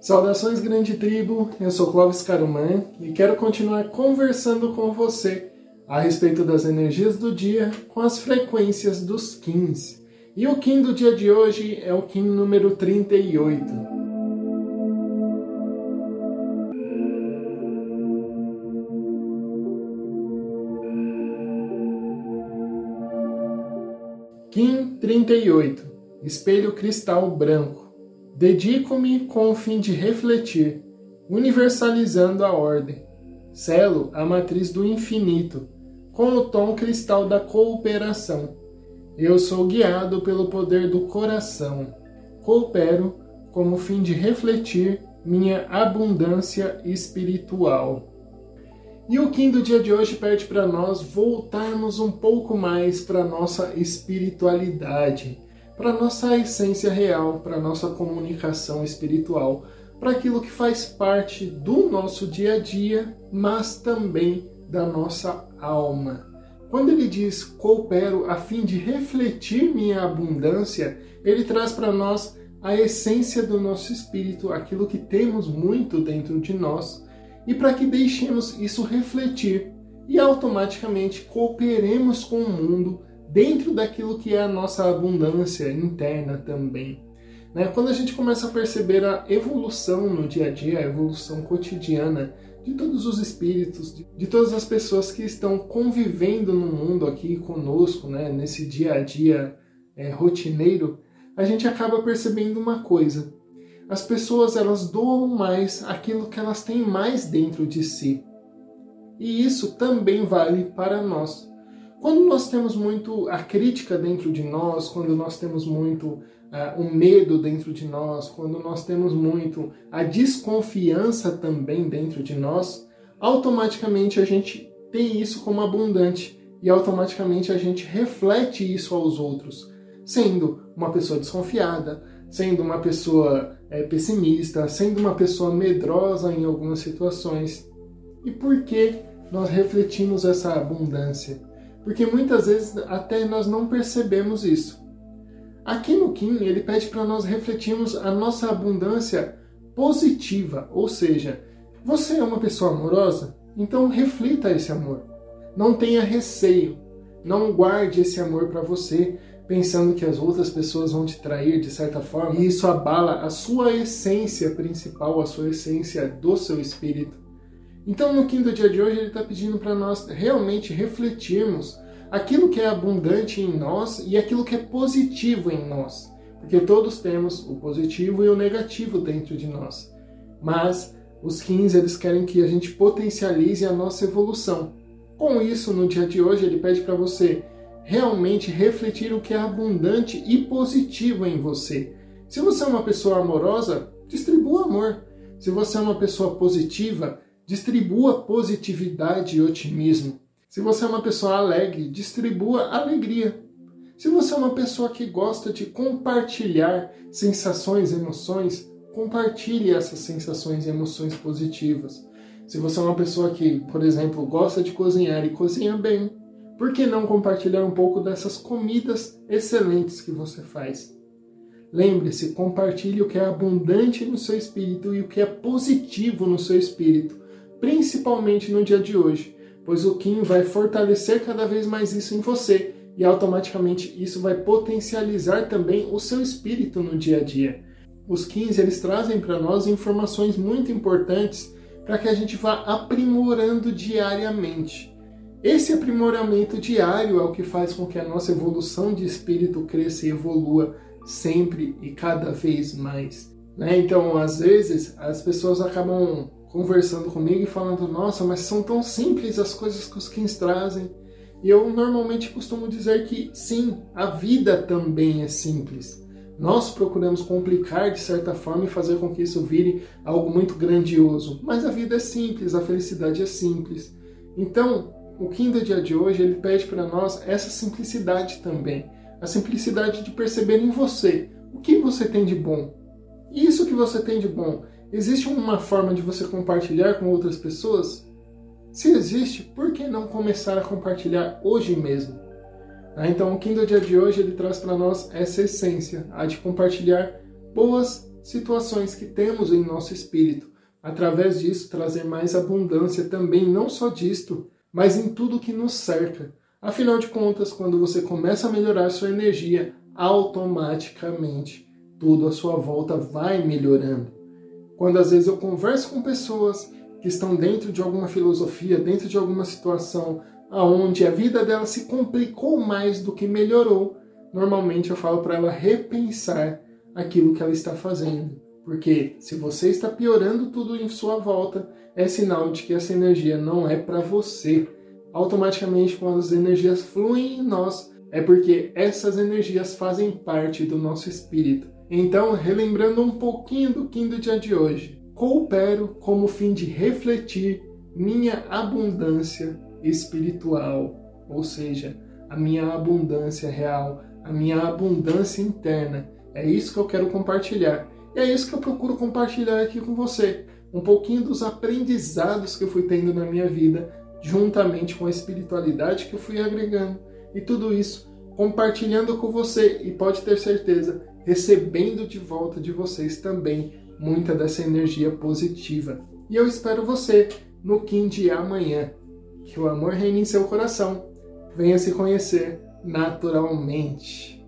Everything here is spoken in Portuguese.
Saudações, grande tribo. Eu sou Clóvis Caruman e quero continuar conversando com você a respeito das energias do dia com as frequências dos Kins. E o Kim do dia de hoje é o Kim número 38. Kim 38 Espelho cristal branco Dedico-me com o fim de refletir, universalizando a ordem. Selo a matriz do infinito, com o tom cristal da cooperação. Eu sou guiado pelo poder do coração. Coopero como fim de refletir minha abundância espiritual. E o Kim do dia de hoje pede para nós voltarmos um pouco mais para nossa espiritualidade para nossa essência real, para nossa comunicação espiritual, para aquilo que faz parte do nosso dia a dia, mas também da nossa alma. Quando ele diz coopero a fim de refletir minha abundância, ele traz para nós a essência do nosso espírito, aquilo que temos muito dentro de nós, e para que deixemos isso refletir e automaticamente cooperemos com o mundo dentro daquilo que é a nossa abundância interna também. Né? Quando a gente começa a perceber a evolução no dia a dia, a evolução cotidiana de todos os espíritos, de, de todas as pessoas que estão convivendo no mundo aqui conosco, né? nesse dia a dia é, rotineiro, a gente acaba percebendo uma coisa. As pessoas elas doam mais aquilo que elas têm mais dentro de si. E isso também vale para nós. Quando nós temos muito a crítica dentro de nós, quando nós temos muito uh, o medo dentro de nós, quando nós temos muito a desconfiança também dentro de nós, automaticamente a gente tem isso como abundante e automaticamente a gente reflete isso aos outros, sendo uma pessoa desconfiada, sendo uma pessoa é, pessimista, sendo uma pessoa medrosa em algumas situações. E por que nós refletimos essa abundância? Porque muitas vezes até nós não percebemos isso. Aqui no Kim, ele pede para nós refletirmos a nossa abundância positiva, ou seja, você é uma pessoa amorosa? Então reflita esse amor. Não tenha receio. Não guarde esse amor para você, pensando que as outras pessoas vão te trair de certa forma, e isso abala a sua essência principal, a sua essência do seu espírito. Então, no quinto dia de hoje, ele está pedindo para nós realmente refletirmos aquilo que é abundante em nós e aquilo que é positivo em nós. Porque todos temos o positivo e o negativo dentro de nós. Mas os 15 eles querem que a gente potencialize a nossa evolução. Com isso, no dia de hoje, ele pede para você realmente refletir o que é abundante e positivo em você. Se você é uma pessoa amorosa, distribua amor. Se você é uma pessoa positiva, Distribua positividade e otimismo. Se você é uma pessoa alegre, distribua alegria. Se você é uma pessoa que gosta de compartilhar sensações, emoções, compartilhe essas sensações e emoções positivas. Se você é uma pessoa que, por exemplo, gosta de cozinhar e cozinha bem, por que não compartilhar um pouco dessas comidas excelentes que você faz? Lembre-se, compartilhe o que é abundante no seu espírito e o que é positivo no seu espírito principalmente no dia de hoje, pois o Kim vai fortalecer cada vez mais isso em você e automaticamente isso vai potencializar também o seu espírito no dia a dia. Os Kins eles trazem para nós informações muito importantes para que a gente vá aprimorando diariamente. Esse aprimoramento diário é o que faz com que a nossa evolução de espírito cresça e evolua sempre e cada vez mais. Né? Então, às vezes, as pessoas acabam conversando comigo e falando: Nossa, mas são tão simples as coisas que os Kins trazem. E eu normalmente costumo dizer que sim, a vida também é simples. Nós procuramos complicar de certa forma e fazer com que isso vire algo muito grandioso. Mas a vida é simples, a felicidade é simples. Então, o Kim do dia de hoje ele pede para nós essa simplicidade também. A simplicidade de perceber em você o que você tem de bom. Isso que você tem de bom Existe uma forma de você compartilhar com outras pessoas? Se existe, por que não começar a compartilhar hoje mesmo? Ah, então, o Kindle dia de hoje ele traz para nós essa essência, a de compartilhar boas situações que temos em nosso espírito. Através disso, trazer mais abundância também, não só disto, mas em tudo que nos cerca. Afinal de contas, quando você começa a melhorar sua energia, automaticamente tudo à sua volta vai melhorando. Quando às vezes eu converso com pessoas que estão dentro de alguma filosofia, dentro de alguma situação aonde a vida dela se complicou mais do que melhorou, normalmente eu falo para ela repensar aquilo que ela está fazendo. Porque se você está piorando tudo em sua volta, é sinal de que essa energia não é para você. Automaticamente, quando as energias fluem em nós, é porque essas energias fazem parte do nosso espírito. Então, relembrando um pouquinho do Kim do dia de hoje, coopero como fim de refletir minha abundância espiritual, ou seja, a minha abundância real, a minha abundância interna. É isso que eu quero compartilhar. E é isso que eu procuro compartilhar aqui com você. Um pouquinho dos aprendizados que eu fui tendo na minha vida, juntamente com a espiritualidade que eu fui agregando. E tudo isso compartilhando com você. E pode ter certeza, recebendo de volta de vocês também muita dessa energia positiva. E eu espero você no Kim de amanhã. Que o amor reine em seu coração. Venha se conhecer naturalmente.